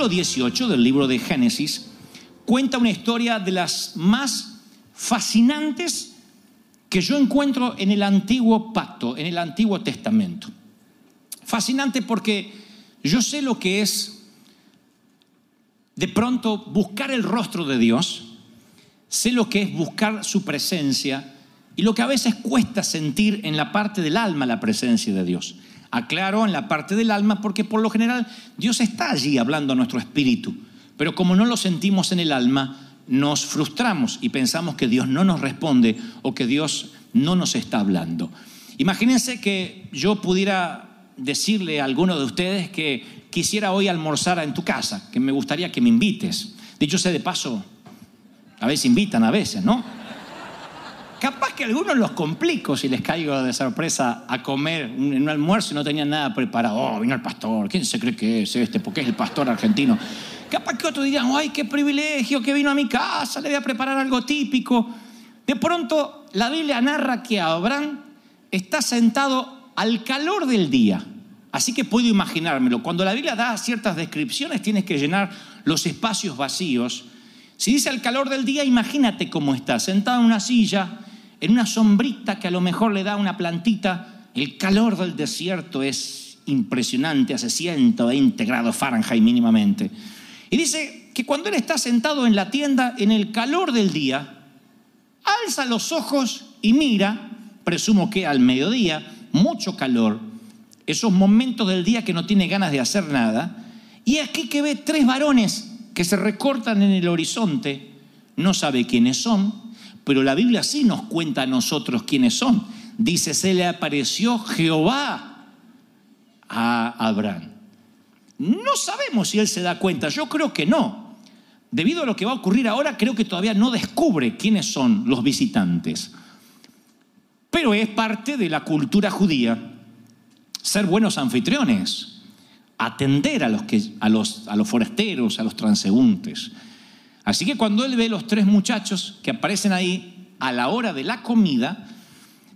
capítulo 18 del libro de Génesis cuenta una historia de las más fascinantes que yo encuentro en el antiguo pacto, en el antiguo testamento. Fascinante porque yo sé lo que es de pronto buscar el rostro de Dios, sé lo que es buscar su presencia y lo que a veces cuesta sentir en la parte del alma la presencia de Dios. Aclaro en la parte del alma porque por lo general Dios está allí hablando a nuestro espíritu, pero como no lo sentimos en el alma, nos frustramos y pensamos que Dios no nos responde o que Dios no nos está hablando. Imagínense que yo pudiera decirle a alguno de ustedes que quisiera hoy almorzar en tu casa, que me gustaría que me invites. Dicho sea de paso, a veces invitan, a veces, ¿no? Capaz que algunos los complico si les caigo de sorpresa a comer en un almuerzo y no tenían nada preparado. Oh, vino el pastor, ¿quién se cree que es este? Porque es el pastor argentino. Capaz que otros dirían, ay, qué privilegio que vino a mi casa, le voy a preparar algo típico. De pronto, la Biblia narra que Abraham está sentado al calor del día. Así que puedo imaginármelo. Cuando la Biblia da ciertas descripciones, tienes que llenar los espacios vacíos. Si dice al calor del día, imagínate cómo está, sentado en una silla, en una sombrita que a lo mejor le da una plantita. El calor del desierto es impresionante, hace 120 grados Fahrenheit mínimamente. Y dice que cuando él está sentado en la tienda, en el calor del día, alza los ojos y mira, presumo que al mediodía, mucho calor, esos momentos del día que no tiene ganas de hacer nada, y aquí que ve tres varones que se recortan en el horizonte, no sabe quiénes son, pero la Biblia sí nos cuenta a nosotros quiénes son. Dice, se le apareció Jehová a Abraham. No sabemos si él se da cuenta, yo creo que no. Debido a lo que va a ocurrir ahora, creo que todavía no descubre quiénes son los visitantes. Pero es parte de la cultura judía ser buenos anfitriones, atender a los, que, a los, a los forasteros, a los transeúntes. Así que cuando él ve los tres muchachos que aparecen ahí a la hora de la comida,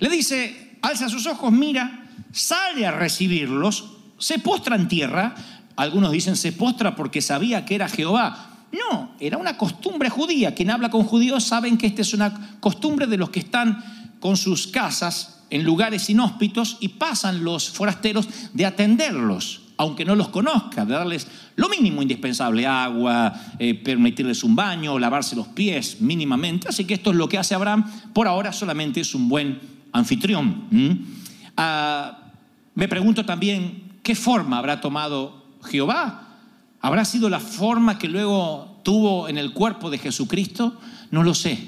le dice, alza sus ojos, mira, sale a recibirlos, se postra en tierra. Algunos dicen se postra porque sabía que era Jehová. No, era una costumbre judía. Quien habla con judíos saben que esta es una costumbre de los que están con sus casas en lugares inhóspitos y pasan los forasteros de atenderlos, aunque no los conozca, darles lo mínimo indispensable, agua, eh, permitirles un baño, lavarse los pies mínimamente. Así que esto es lo que hace Abraham. Por ahora solamente es un buen anfitrión. Ah, me pregunto también, ¿qué forma habrá tomado Jehová? ¿Habrá sido la forma que luego tuvo en el cuerpo de Jesucristo? No lo sé.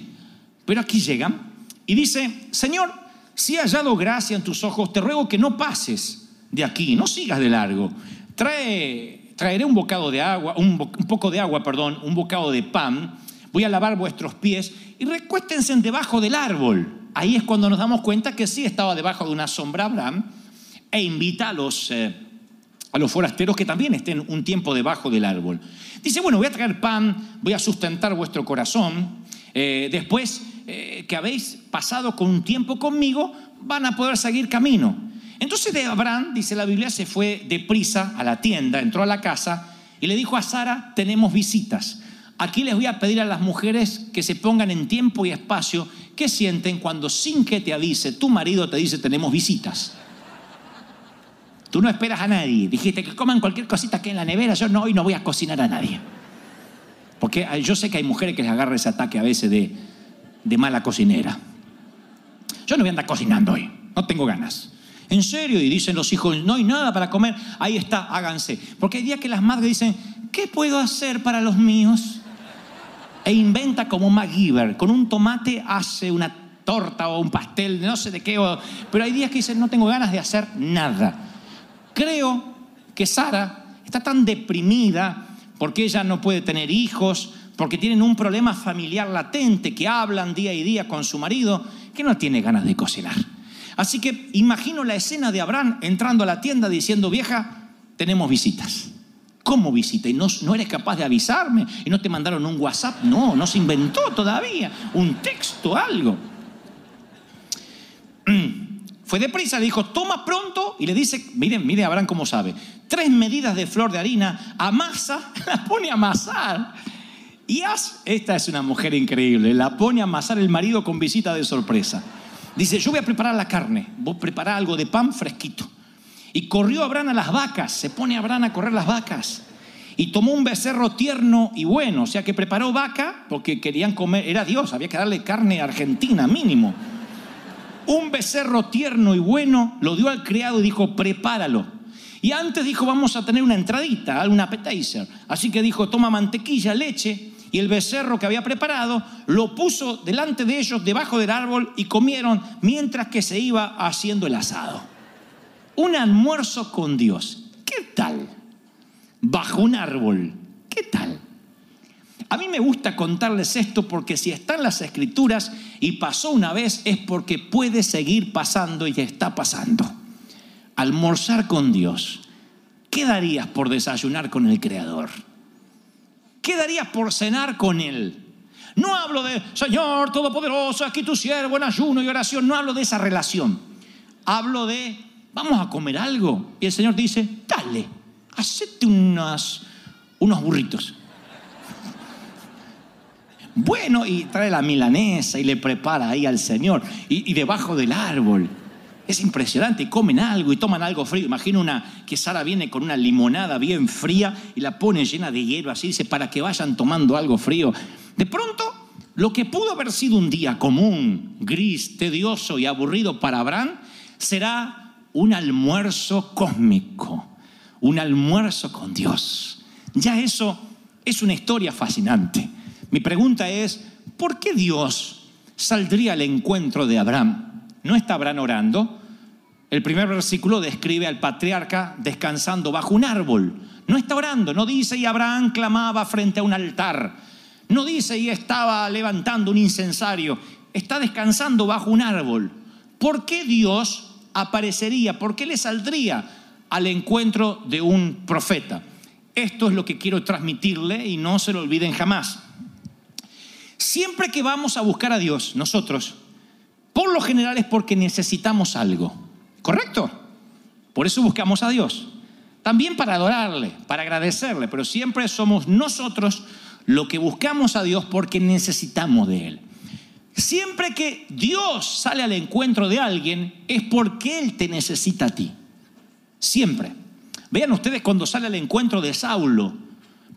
Pero aquí llegan y dice, Señor, si he hallado gracia en tus ojos, te ruego que no pases de aquí, no sigas de largo. Trae, traeré un bocado de agua, un, un poco de agua, perdón, un bocado de pan. Voy a lavar vuestros pies y recuéstense debajo del árbol. Ahí es cuando nos damos cuenta que sí estaba debajo de una sombra Abraham e invita a los, eh, a los forasteros que también estén un tiempo debajo del árbol. Dice, bueno, voy a traer pan, voy a sustentar vuestro corazón. Eh, después eh, que habéis pasado con un tiempo conmigo, van a poder seguir camino. Entonces de Abraham, dice la Biblia, se fue deprisa a la tienda, entró a la casa y le dijo a Sara, tenemos visitas. Aquí les voy a pedir a las mujeres que se pongan en tiempo y espacio que sienten cuando sin que te avise tu marido te dice tenemos visitas. Tú no esperas a nadie. Dijiste que coman cualquier cosita que en la nevera. Yo no, hoy no voy a cocinar a nadie. Porque yo sé que hay mujeres que les agarra ese ataque a veces de, de mala cocinera. Yo no voy a andar cocinando hoy. No tengo ganas. En serio, y dicen los hijos, no hay nada para comer. Ahí está, háganse. Porque hay días que las madres dicen, ¿qué puedo hacer para los míos? E inventa como MacGyver. Con un tomate hace una torta o un pastel, no sé de qué. pero hay días que dicen, no tengo ganas de hacer nada. Creo que Sara está tan deprimida porque ella no puede tener hijos, porque tienen un problema familiar latente, que hablan día y día con su marido, que no tiene ganas de cocinar. Así que imagino la escena de Abraham entrando a la tienda diciendo, vieja, tenemos visitas. ¿Cómo visita? ¿Y no, no eres capaz de avisarme? ¿Y no te mandaron un WhatsApp? No, no se inventó todavía. Un texto, algo. Fue deprisa, le dijo, toma pronto, y le dice, miren, mire Abraham cómo sabe, tres medidas de flor de harina, amasa, la pone a amasar. Y haz, esta es una mujer increíble, la pone a amasar el marido con visita de sorpresa. Dice, yo voy a preparar la carne, vos prepará algo de pan fresquito. Y corrió Abraham a las vacas, se pone Abraham a correr las vacas. Y tomó un becerro tierno y bueno, o sea que preparó vaca porque querían comer, era Dios, había que darle carne argentina mínimo. Un becerro tierno y bueno lo dio al criado y dijo, prepáralo. Y antes dijo, vamos a tener una entradita, un appetizer. Así que dijo, toma mantequilla, leche. Y el becerro que había preparado lo puso delante de ellos, debajo del árbol, y comieron mientras que se iba haciendo el asado. Un almuerzo con Dios. ¿Qué tal? Bajo un árbol. ¿Qué tal? A mí me gusta contarles esto porque si está en las escrituras y pasó una vez es porque puede seguir pasando y está pasando. Almorzar con Dios. ¿Qué darías por desayunar con el Creador? ¿Qué darías por cenar con Él? No hablo de, Señor Todopoderoso, aquí tu siervo en ayuno y oración. No hablo de esa relación. Hablo de, vamos a comer algo. Y el Señor dice, dale, hacete unas, unos burritos. Bueno, y trae la milanesa y le prepara ahí al Señor. Y, y debajo del árbol. Es impresionante. Comen algo y toman algo frío. Imagino una, que Sara viene con una limonada bien fría y la pone llena de hielo así, dice, para que vayan tomando algo frío. De pronto, lo que pudo haber sido un día común, gris, tedioso y aburrido para Abraham, será un almuerzo cósmico. Un almuerzo con Dios. Ya eso es una historia fascinante. Mi pregunta es, ¿por qué Dios saldría al encuentro de Abraham? ¿No está Abraham orando? El primer versículo describe al patriarca descansando bajo un árbol. No está orando, no dice y Abraham clamaba frente a un altar. No dice y estaba levantando un incensario. Está descansando bajo un árbol. ¿Por qué Dios aparecería? ¿Por qué le saldría al encuentro de un profeta? Esto es lo que quiero transmitirle y no se lo olviden jamás. Siempre que vamos a buscar a Dios, nosotros, por lo general es porque necesitamos algo. ¿Correcto? Por eso buscamos a Dios. También para adorarle, para agradecerle, pero siempre somos nosotros lo que buscamos a Dios porque necesitamos de Él. Siempre que Dios sale al encuentro de alguien es porque Él te necesita a ti. Siempre. Vean ustedes cuando sale al encuentro de Saulo.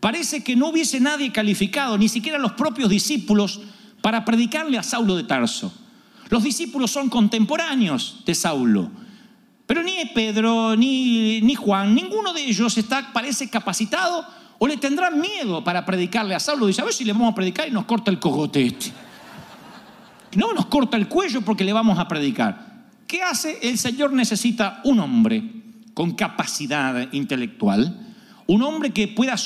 Parece que no hubiese nadie calificado, ni siquiera los propios discípulos, para predicarle a Saulo de Tarso. Los discípulos son contemporáneos de Saulo. Pero ni Pedro, ni, ni Juan, ninguno de ellos está, parece capacitado o le tendrán miedo para predicarle a Saulo. Dice, a ver si le vamos a predicar y nos corta el cogote este. No nos corta el cuello porque le vamos a predicar. ¿Qué hace? El Señor necesita un hombre con capacidad intelectual, un hombre que pueda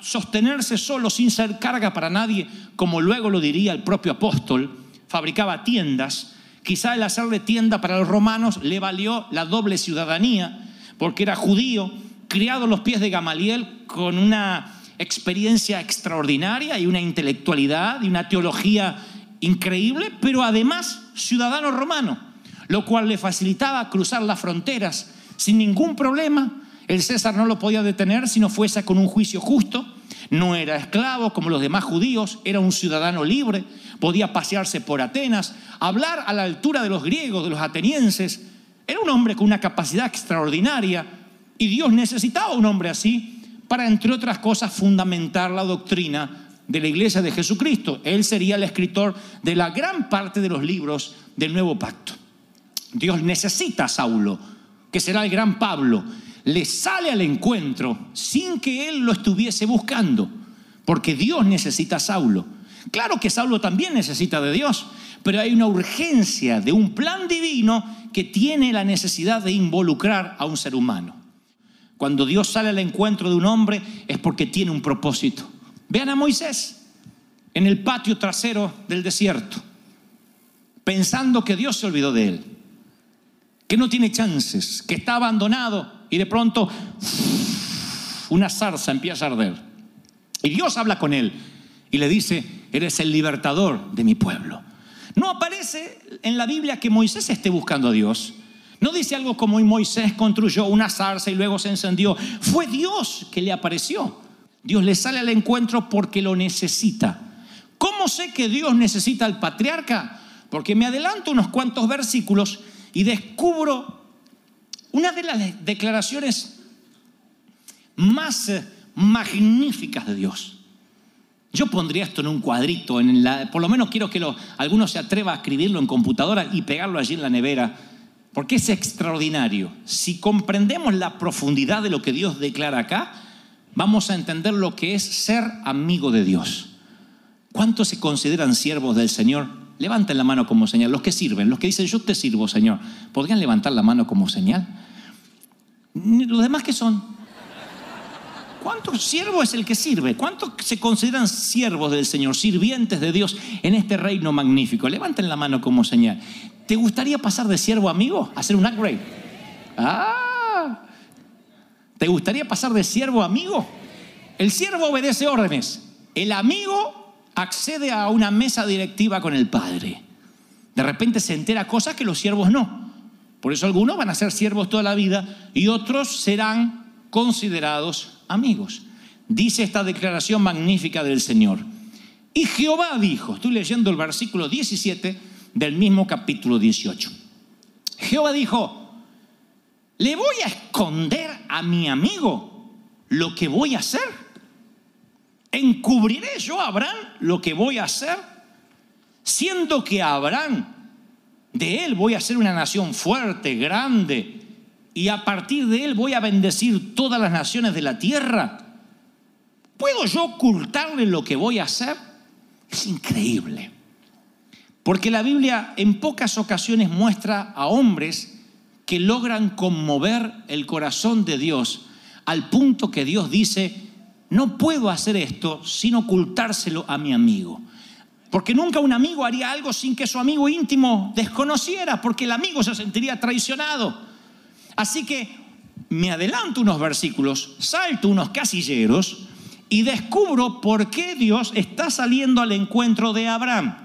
sostenerse solo sin ser carga para nadie, como luego lo diría el propio apóstol, fabricaba tiendas. Quizá el hacerle tienda para los romanos le valió la doble ciudadanía, porque era judío, criado a los pies de Gamaliel con una experiencia extraordinaria y una intelectualidad y una teología increíble, pero además ciudadano romano, lo cual le facilitaba cruzar las fronteras sin ningún problema. El César no lo podía detener si no fuese con un juicio justo. no era esclavo como los demás judíos, era un ciudadano libre, podía pasearse por Atenas, hablar a la altura de los griegos, de los atenienses. Era un hombre con una capacidad extraordinaria y Dios necesitaba un hombre así para, entre otras cosas, fundamentar la doctrina de la iglesia de Jesucristo. Él sería el escritor de la gran parte de los libros del nuevo pacto. Dios necesita a Saulo, que será el gran Pablo. Le sale al encuentro sin que él lo estuviese buscando, porque Dios necesita a Saulo. Claro que Saulo también necesita de Dios, pero hay una urgencia de un plan divino que tiene la necesidad de involucrar a un ser humano. Cuando Dios sale al encuentro de un hombre es porque tiene un propósito. Vean a Moisés en el patio trasero del desierto, pensando que Dios se olvidó de él, que no tiene chances, que está abandonado y de pronto una zarza empieza a arder. Y Dios habla con él y le dice, eres el libertador de mi pueblo. No aparece en la Biblia que Moisés esté buscando a Dios. No dice algo como Moisés construyó una zarza y luego se encendió. Fue Dios que le apareció. Dios le sale al encuentro porque lo necesita. ¿Cómo sé que Dios necesita al patriarca? Porque me adelanto unos cuantos versículos y descubro una de las declaraciones más eh, magníficas de Dios. Yo pondría esto en un cuadrito, en la, por lo menos quiero que lo, alguno se atreva a escribirlo en computadora y pegarlo allí en la nevera, porque es extraordinario. Si comprendemos la profundidad de lo que Dios declara acá, vamos a entender lo que es ser amigo de Dios. ¿Cuántos se consideran siervos del Señor? Levanten la mano como señal. Los que sirven, los que dicen yo te sirvo, Señor, ¿podrían levantar la mano como señal? Los demás que son. ¿Cuántos siervo es el que sirve? ¿Cuántos se consideran siervos del Señor, sirvientes de Dios en este reino magnífico? Levanten la mano como señal. ¿Te gustaría pasar de siervo a amigo? Hacer un upgrade. Ah, ¿Te gustaría pasar de siervo a amigo? El siervo obedece órdenes. El amigo accede a una mesa directiva con el padre. De repente se entera cosas que los siervos no. Por eso algunos van a ser siervos toda la vida y otros serán considerados amigos. Dice esta declaración magnífica del Señor. Y Jehová dijo, estoy leyendo el versículo 17 del mismo capítulo 18. Jehová dijo, ¿Le voy a esconder a mi amigo lo que voy a hacer? ¿Encubriré yo a Abraham lo que voy a hacer? Siendo que Abraham, de él voy a ser una nación fuerte, grande, y a partir de él voy a bendecir todas las naciones de la tierra. ¿Puedo yo ocultarle lo que voy a hacer? Es increíble. Porque la Biblia en pocas ocasiones muestra a hombres que logran conmover el corazón de Dios al punto que Dios dice, no puedo hacer esto sin ocultárselo a mi amigo. Porque nunca un amigo haría algo sin que su amigo íntimo desconociera, porque el amigo se sentiría traicionado. Así que me adelanto unos versículos, salto unos casilleros y descubro por qué Dios está saliendo al encuentro de Abraham.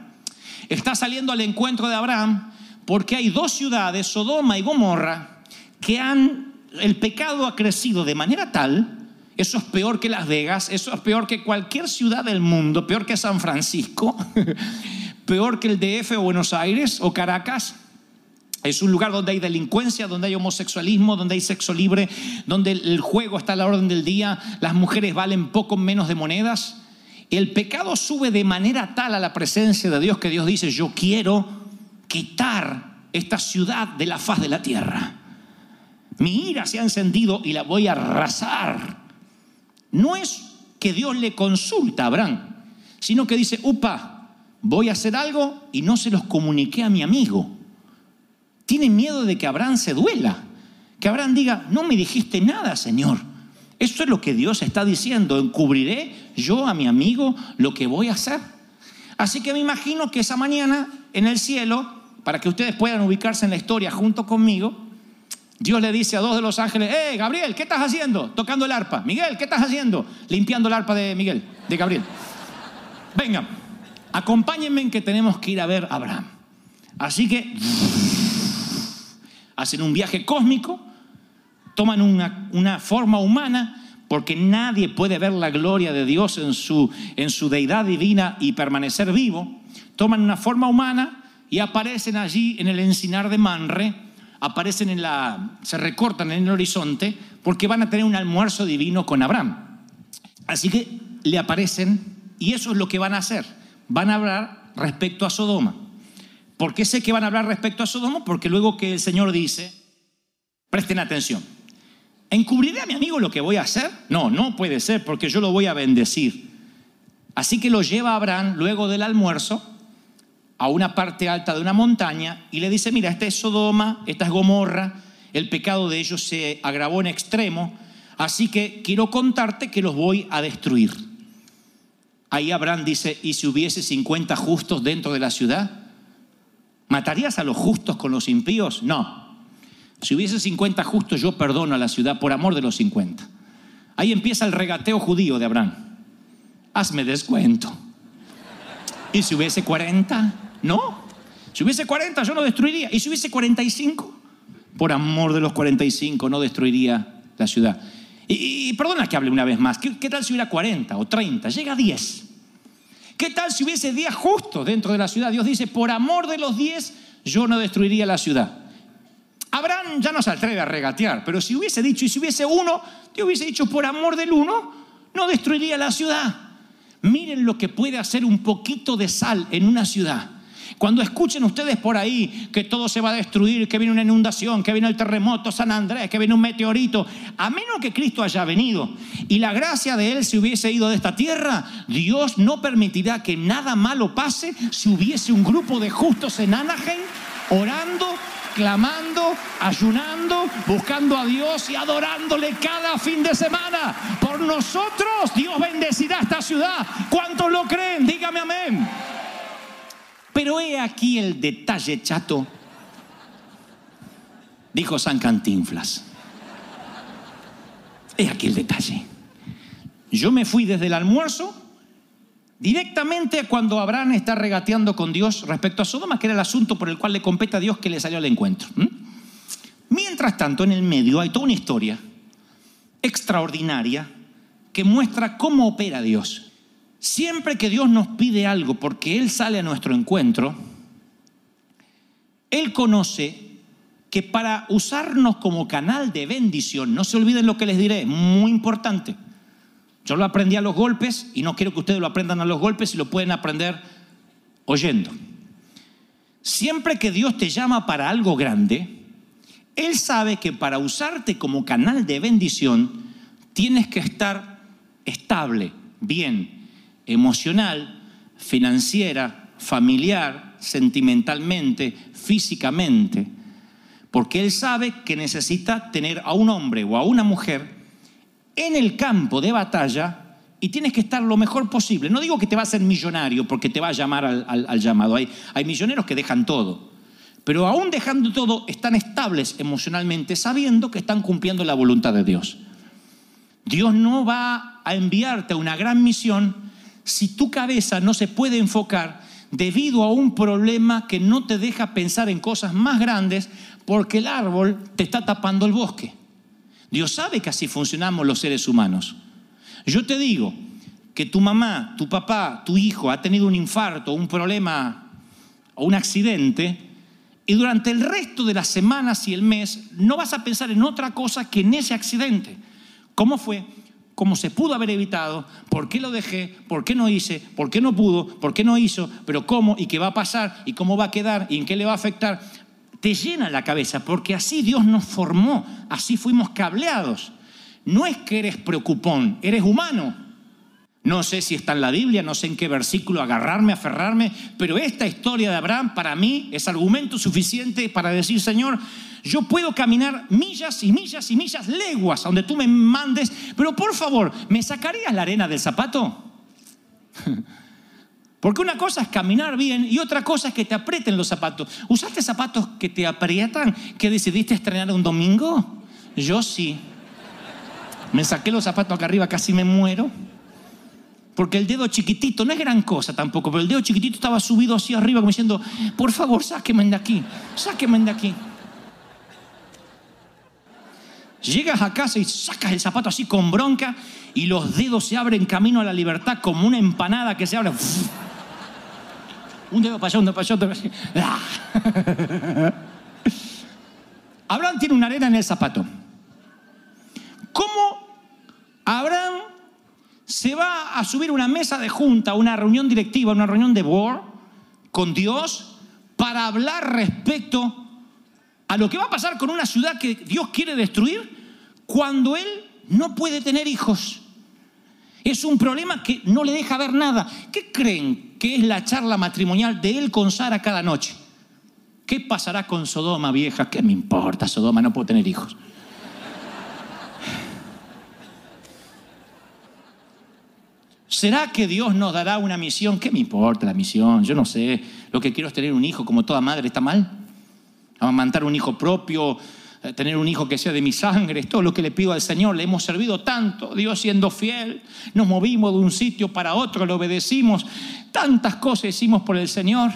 Está saliendo al encuentro de Abraham porque hay dos ciudades, Sodoma y Gomorra, que han, el pecado ha crecido de manera tal, eso es peor que Las Vegas, eso es peor que cualquier ciudad del mundo, peor que San Francisco, peor que el DF o Buenos Aires o Caracas. Es un lugar donde hay delincuencia, donde hay homosexualismo, donde hay sexo libre, donde el juego está a la orden del día, las mujeres valen poco menos de monedas. El pecado sube de manera tal a la presencia de Dios que Dios dice, yo quiero quitar esta ciudad de la faz de la tierra. Mi ira se ha encendido y la voy a arrasar. No es que Dios le consulta a Abraham, sino que dice, upa, voy a hacer algo y no se los comuniqué a mi amigo. Tiene miedo de que Abraham se duela, que Abraham diga, no me dijiste nada, Señor. Eso es lo que Dios está diciendo, encubriré yo a mi amigo lo que voy a hacer. Así que me imagino que esa mañana en el cielo para que ustedes puedan ubicarse en la historia junto conmigo, Dios le dice a dos de los ángeles, ¡Eh, Gabriel, ¿qué estás haciendo? Tocando el arpa. Miguel, ¿qué estás haciendo? Limpiando el arpa de Miguel, de Gabriel. Vengan, acompáñenme en que tenemos que ir a ver a Abraham. Así que hacen un viaje cósmico, toman una, una forma humana, porque nadie puede ver la gloria de Dios en su, en su deidad divina y permanecer vivo, toman una forma humana y aparecen allí en el encinar de Manre, aparecen en la, se recortan en el horizonte porque van a tener un almuerzo divino con Abraham. Así que le aparecen y eso es lo que van a hacer. Van a hablar respecto a Sodoma. ¿Por qué sé que van a hablar respecto a Sodoma? Porque luego que el Señor dice, presten atención, ¿encubriré a mi amigo lo que voy a hacer? No, no puede ser porque yo lo voy a bendecir. Así que lo lleva Abraham luego del almuerzo a una parte alta de una montaña y le dice, mira, esta es Sodoma, esta es Gomorra, el pecado de ellos se agravó en extremo, así que quiero contarte que los voy a destruir. Ahí Abraham dice, ¿y si hubiese 50 justos dentro de la ciudad? ¿Matarías a los justos con los impíos? No. Si hubiese 50 justos, yo perdono a la ciudad por amor de los 50. Ahí empieza el regateo judío de Abraham. Hazme descuento. ¿Y si hubiese 40? No. Si hubiese 40, yo no destruiría. ¿Y si hubiese 45? Por amor de los 45, no destruiría la ciudad. Y, y perdona que hable una vez más. ¿Qué, ¿Qué tal si hubiera 40 o 30? Llega a 10. ¿Qué tal si hubiese 10 justos dentro de la ciudad? Dios dice, por amor de los 10, yo no destruiría la ciudad. Abraham ya no se atreve a regatear, pero si hubiese dicho, y si hubiese uno, Dios hubiese dicho, por amor del uno, no destruiría la ciudad. Miren lo que puede hacer un poquito de sal en una ciudad. Cuando escuchen ustedes por ahí que todo se va a destruir, que viene una inundación, que viene el terremoto, San Andrés, que viene un meteorito, a menos que Cristo haya venido y la gracia de Él se hubiese ido de esta tierra, Dios no permitirá que nada malo pase si hubiese un grupo de justos en Anaheim orando, clamando, ayunando, buscando a Dios y adorándole cada fin de semana. Por nosotros Dios bendecirá esta ciudad. ¿Cuántos lo creen? Dígame amén. Pero he aquí el detalle chato, dijo San Cantinflas. He aquí el detalle. Yo me fui desde el almuerzo directamente cuando Abraham está regateando con Dios respecto a Sodoma, que era el asunto por el cual le compete a Dios que le salió al encuentro. Mientras tanto, en el medio hay toda una historia extraordinaria que muestra cómo opera Dios. Siempre que Dios nos pide algo porque Él sale a nuestro encuentro, Él conoce que para usarnos como canal de bendición, no se olviden lo que les diré, muy importante. Yo lo aprendí a los golpes y no quiero que ustedes lo aprendan a los golpes y lo pueden aprender oyendo. Siempre que Dios te llama para algo grande, Él sabe que para usarte como canal de bendición tienes que estar estable, bien, emocional, financiera, familiar, sentimentalmente, físicamente, porque Él sabe que necesita tener a un hombre o a una mujer en el campo de batalla y tienes que estar lo mejor posible. No digo que te va a ser millonario porque te va a llamar al, llamado. Hay, hay milloneros que dejan todo. Pero aún dejando todo, están estables emocionalmente, sabiendo que están cumpliendo la voluntad de Dios. Dios no va a enviarte a una gran misión si tu cabeza no se puede enfocar debido a un problema que no te deja pensar en cosas más grandes porque el árbol te está tapando el bosque. Dios sabe que así funcionamos los seres humanos. Yo te digo que tu mamá, tu papá, tu hijo ha tenido un infarto, un problema o un accidente y durante el resto de las semanas y el mes no vas a pensar en otra cosa que en ese accidente. ¿Cómo fue? ¿Cómo se pudo haber evitado? ¿Por qué lo dejé? ¿Por qué no hice? ¿Por qué no pudo? ¿Por qué no hizo? ¿Pero cómo? ¿Y qué va a pasar? ¿Y cómo va a quedar? ¿Y en qué le va a afectar? Te llena la cabeza porque así Dios nos formó, así fuimos cableados. No es que eres preocupón, eres humano. No sé si está en la Biblia, no sé en qué versículo agarrarme, aferrarme, pero esta historia de Abraham para mí es argumento suficiente para decir, Señor, yo puedo caminar millas y millas y millas, leguas, donde tú me mandes, pero por favor, ¿me sacarías la arena del zapato? Porque una cosa es caminar bien y otra cosa es que te aprieten los zapatos. ¿Usaste zapatos que te aprietan que decidiste estrenar un domingo? Yo sí. Me saqué los zapatos acá arriba, casi me muero. Porque el dedo chiquitito, no es gran cosa tampoco, pero el dedo chiquitito estaba subido así arriba como diciendo, por favor, sáquenme de aquí, sáquenme de aquí. Llegas a casa y sacas el zapato así con bronca y los dedos se abren camino a la libertad como una empanada que se abre. Un dedo para allá, un dedo para allá, otro para allá. Abraham tiene una arena en el zapato. ¿Cómo Abraham se va a subir una mesa de junta, una reunión directiva, una reunión de board con Dios para hablar respecto a lo que va a pasar con una ciudad que Dios quiere destruir cuando él no puede tener hijos? Es un problema que no le deja ver nada. ¿Qué creen que es la charla matrimonial de él con Sara cada noche? ¿Qué pasará con Sodoma, vieja? ¿Qué me importa, Sodoma? No puedo tener hijos. ¿Será que Dios nos dará una misión? ¿Qué me importa la misión? Yo no sé. Lo que quiero es tener un hijo como toda madre. ¿Está mal? Amamantar un hijo propio, eh, tener un hijo que sea de mi sangre, es todo lo que le pido al Señor. Le hemos servido tanto, Dios siendo fiel. Nos movimos de un sitio para otro, le obedecimos. Tantas cosas hicimos por el Señor.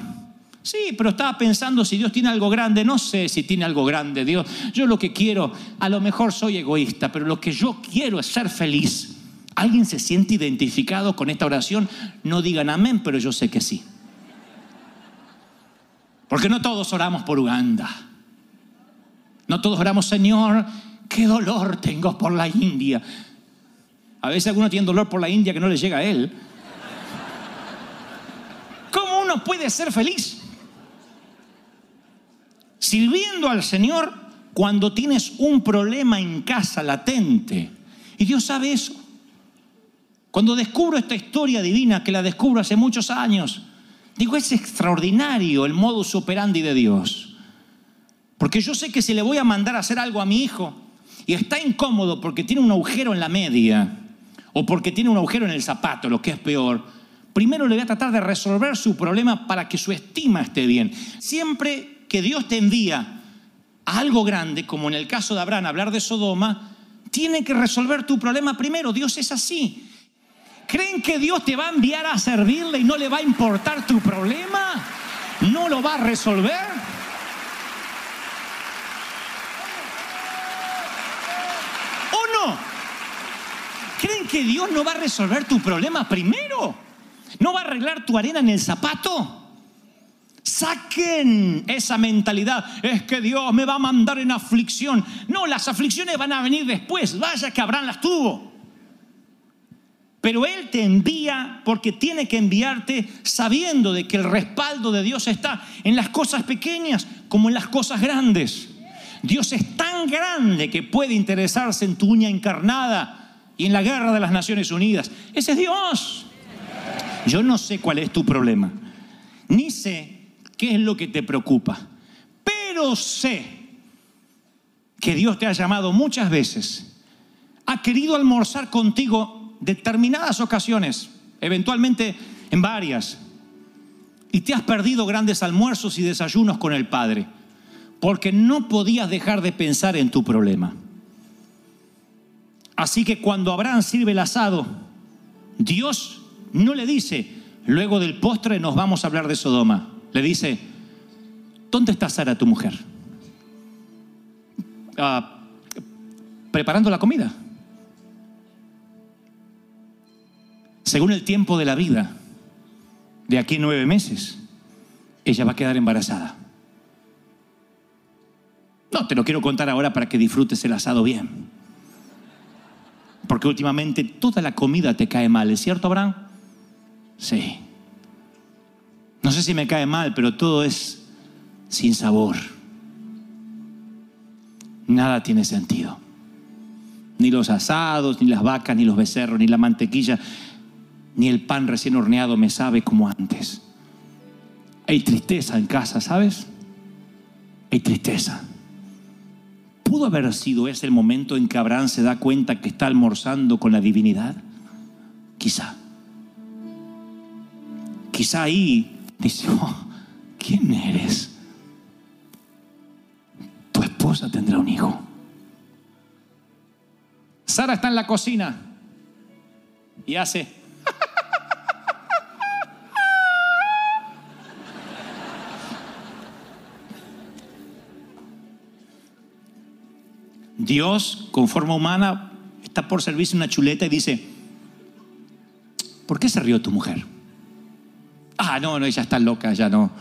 Sí, pero estaba pensando si Dios tiene algo grande. No sé si tiene algo grande Dios. Yo lo que quiero, a lo mejor soy egoísta, pero lo que yo quiero es ser feliz. ¿Alguien se siente identificado con esta oración? No digan amén, pero yo sé que sí. Porque no todos oramos por Uganda. No todos oramos, Señor, qué dolor tengo por la India. A veces algunos tienen dolor por la India que no le llega a él. ¿Cómo uno puede ser feliz? Sirviendo al Señor cuando tienes un problema en casa latente. Y Dios sabe eso. Cuando descubro esta historia divina, que la descubro hace muchos años, digo, es extraordinario el modus operandi de Dios. Porque yo sé que si le voy a mandar a hacer algo a mi hijo y está incómodo porque tiene un agujero en la media o porque tiene un agujero en el zapato, lo que es peor, primero le voy a tratar de resolver su problema para que su estima esté bien. Siempre que Dios te envía a algo grande, como en el caso de Abraham, hablar de Sodoma, tiene que resolver tu problema primero. Dios es así. ¿Creen que Dios te va a enviar a servirle y no le va a importar tu problema? ¿No lo va a resolver? ¿O no? ¿Creen que Dios no va a resolver tu problema primero? ¿No va a arreglar tu arena en el zapato? Saquen esa mentalidad. Es que Dios me va a mandar en aflicción. No, las aflicciones van a venir después. Vaya que Abraham las tuvo. Pero Él te envía porque tiene que enviarte sabiendo de que el respaldo de Dios está en las cosas pequeñas como en las cosas grandes. Dios es tan grande que puede interesarse en tu uña encarnada y en la guerra de las Naciones Unidas. Ese es Dios. Yo no sé cuál es tu problema, ni sé qué es lo que te preocupa, pero sé que Dios te ha llamado muchas veces, ha querido almorzar contigo determinadas ocasiones, eventualmente en varias, y te has perdido grandes almuerzos y desayunos con el Padre, porque no podías dejar de pensar en tu problema. Así que cuando Abraham sirve el asado, Dios no le dice, luego del postre nos vamos a hablar de Sodoma. Le dice, ¿dónde está Sara, tu mujer? Ah, preparando la comida. Según el tiempo de la vida, de aquí nueve meses, ella va a quedar embarazada. No, te lo quiero contar ahora para que disfrutes el asado bien. Porque últimamente toda la comida te cae mal, ¿es cierto, Abraham? Sí. No sé si me cae mal, pero todo es sin sabor. Nada tiene sentido. Ni los asados, ni las vacas, ni los becerros, ni la mantequilla ni el pan recién horneado me sabe como antes. Hay tristeza en casa, ¿sabes? Hay tristeza. ¿Pudo haber sido ese el momento en que Abraham se da cuenta que está almorzando con la divinidad? Quizá. Quizá ahí dice, oh, ¿quién eres? Tu esposa tendrá un hijo. Sara está en la cocina y hace Dios, con forma humana, está por servirse una chuleta y dice, ¿por qué se rió tu mujer? Ah, no, no, ella está loca, ya no.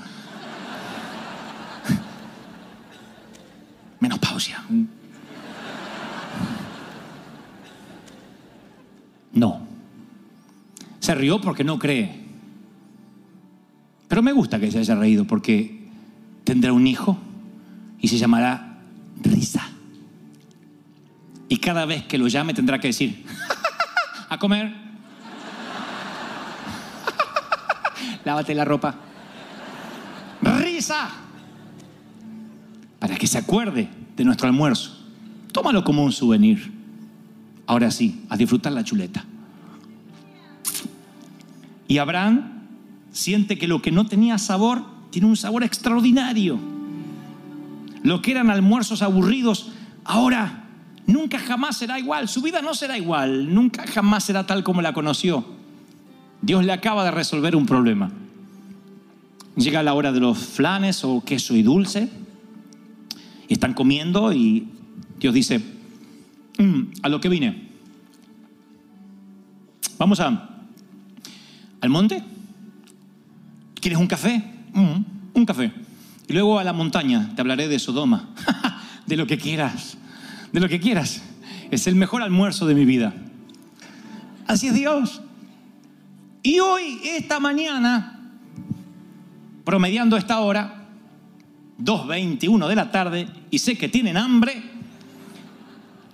Menopausia. No. Se rió porque no cree. Pero me gusta que se haya reído porque tendrá un hijo y se llamará cada vez que lo llame tendrá que decir, a comer. Lávate la ropa. Risa. Para que se acuerde de nuestro almuerzo. Tómalo como un souvenir. Ahora sí, a disfrutar la chuleta. Y Abraham siente que lo que no tenía sabor tiene un sabor extraordinario. Lo que eran almuerzos aburridos, ahora nunca jamás será igual. Su vida no será igual, nunca jamás será tal como la conoció. Dios le acaba de resolver un problema. Llega la hora de los flanes o queso y dulce. Están comiendo y Dios dice, "Mm, a lo que vine. Vamos a, al monte. ¿Quieres un café? Mm, un café. Y luego a la montaña. Te hablaré de Sodoma. de lo que quieras. De lo que quieras. Es el mejor almuerzo de mi vida. Así es Dios. Y hoy, esta mañana, promediando esta hora, 2.21 de la tarde, y sé que tienen hambre,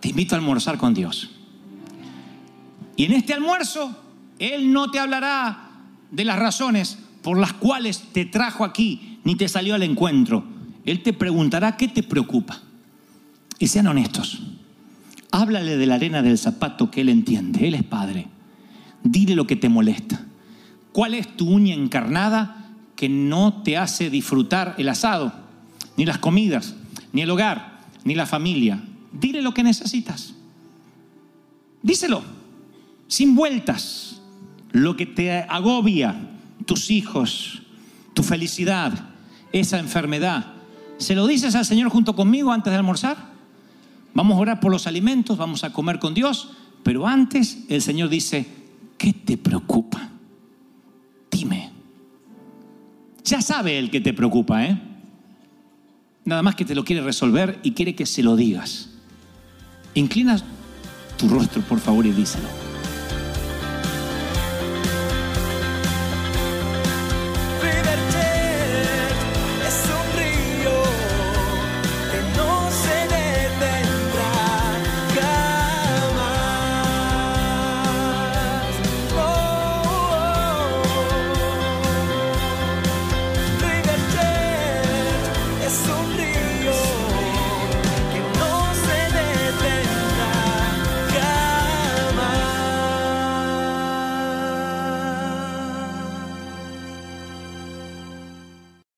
te invito a almorzar con Dios. Y en este almuerzo, Él no te hablará de las razones por las cuales te trajo aquí, ni te salió al encuentro. Él te preguntará qué te preocupa. Y sean honestos. Háblale de la arena del zapato que Él entiende. Él es Padre. Dile lo que te molesta. ¿Cuál es tu uña encarnada que no te hace disfrutar el asado, ni las comidas, ni el hogar, ni la familia? Dile lo que necesitas. Díselo, sin vueltas. Lo que te agobia, tus hijos, tu felicidad, esa enfermedad. ¿Se lo dices al Señor junto conmigo antes de almorzar? Vamos a orar por los alimentos, vamos a comer con Dios, pero antes el Señor dice, ¿qué te preocupa? Dime. Ya sabe el que te preocupa, ¿eh? Nada más que te lo quiere resolver y quiere que se lo digas. Inclina tu rostro, por favor, y díselo.